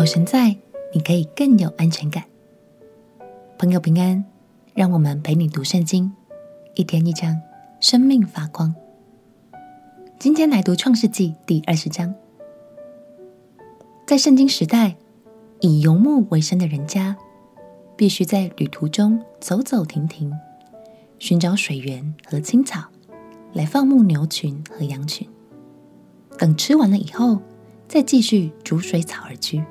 有神在，你可以更有安全感。朋友平安，让我们陪你读圣经，一天一章，生命发光。今天来读创世纪第二十章。在圣经时代，以游牧为生的人家，必须在旅途中走走停停，寻找水源和青草，来放牧牛群和羊群。等吃完了以后，再继续逐水草而居。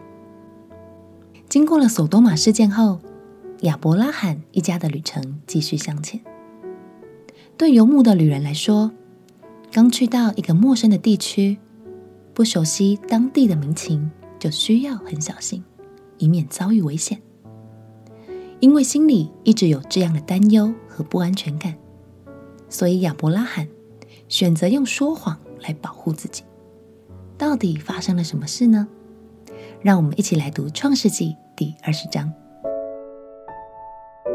经过了索多玛事件后，亚伯拉罕一家的旅程继续向前。对游牧的旅人来说，刚去到一个陌生的地区，不熟悉当地的民情，就需要很小心，以免遭遇危险。因为心里一直有这样的担忧和不安全感，所以亚伯拉罕选择用说谎来保护自己。到底发生了什么事呢？让我们一起来读《创世纪》第二十章。《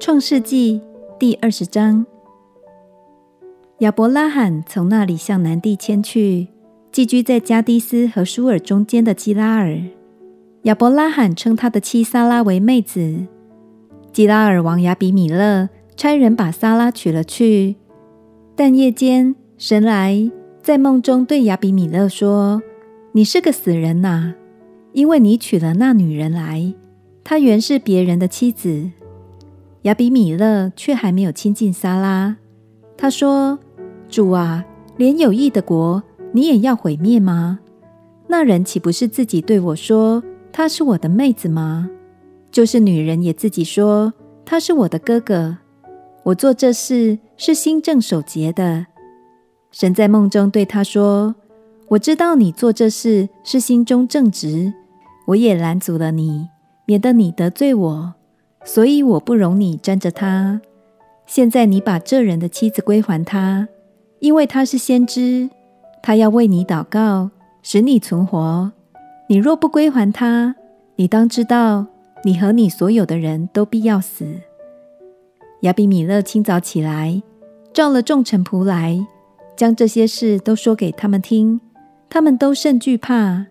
创世纪》第二十章，亚伯拉罕从那里向南地迁去，寄居在迦低斯和舒尔中间的基拉尔。亚伯拉罕称他的妻撒拉为妹子。基拉尔王亚比米勒差人把撒拉娶了去，但夜间神来在梦中对亚比米勒说。你是个死人呐、啊，因为你娶了那女人来，她原是别人的妻子。亚比米勒却还没有亲近撒拉。他说：“主啊，连有益的国你也要毁灭吗？那人岂不是自己对我说她是我的妹子吗？就是女人也自己说她是我的哥哥。我做这事是心正守节的。”神在梦中对他说。我知道你做这事是心中正直，我也拦阻了你，免得你得罪我，所以我不容你沾着他。现在你把这人的妻子归还他，因为他是先知，他要为你祷告，使你存活。你若不归还他，你当知道，你和你所有的人都必要死。亚比米勒清早起来，召了众臣仆来，将这些事都说给他们听。他们都甚惧怕。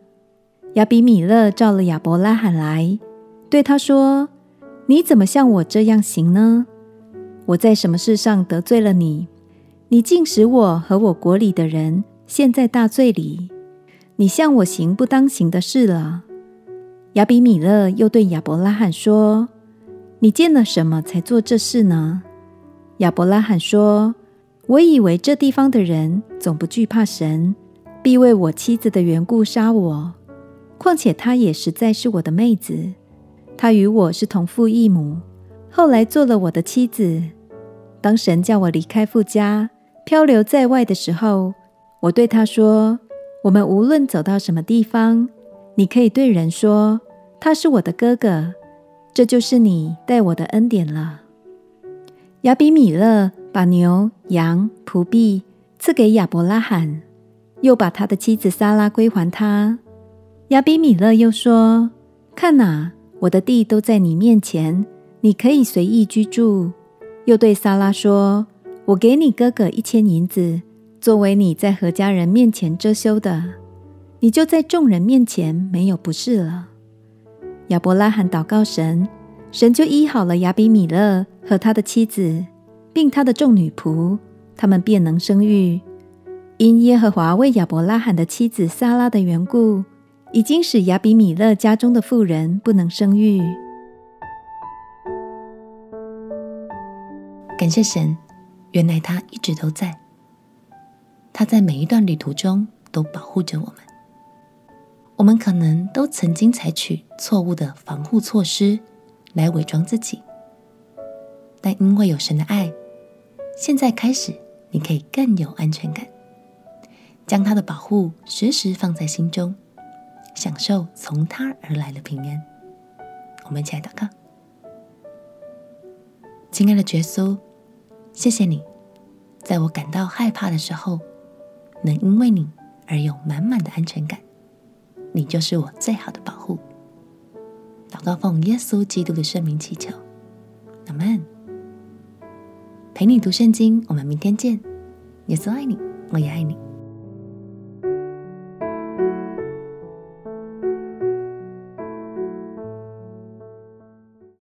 亚比米勒召了亚伯拉罕来，对他说：“你怎么像我这样行呢？我在什么事上得罪了你？你竟使我和我国里的人陷在大罪里。你向我行不当行的事了。”亚比米勒又对亚伯拉罕说：“你见了什么才做这事呢？”亚伯拉罕说：“我以为这地方的人总不惧怕神。”必为我妻子的缘故杀我。况且她也实在是我的妹子，她与我是同父异母，后来做了我的妻子。当神叫我离开父家，漂流在外的时候，我对她说：“我们无论走到什么地方，你可以对人说，他是我的哥哥。这就是你待我的恩典了。”亚比米勒把牛羊仆婢赐给亚伯拉罕。又把他的妻子撒拉归还他。亚比米勒又说：“看哪，我的地都在你面前，你可以随意居住。”又对撒拉说：“我给你哥哥一千银子，作为你在何家人面前遮羞的，你就在众人面前没有不是了。”亚伯拉罕祷告神，神就医好了亚比米勒和他的妻子，并他的众女仆，他们便能生育。因耶和华为亚伯拉罕的妻子撒拉的缘故，已经使亚比米勒家中的妇人不能生育。感谢神，原来他一直都在，他在每一段旅途中都保护着我们。我们可能都曾经采取错误的防护措施来伪装自己，但因为有神的爱，现在开始你可以更有安全感。将他的保护时时放在心中，享受从他而来的平安。我们一起来祷告：亲爱的耶稣，谢谢你，在我感到害怕的时候，能因为你而有满满的安全感。你就是我最好的保护。祷告奉耶稣基督的圣名祈求，阿门。陪你读圣经，我们明天见。耶稣爱你，我也爱你。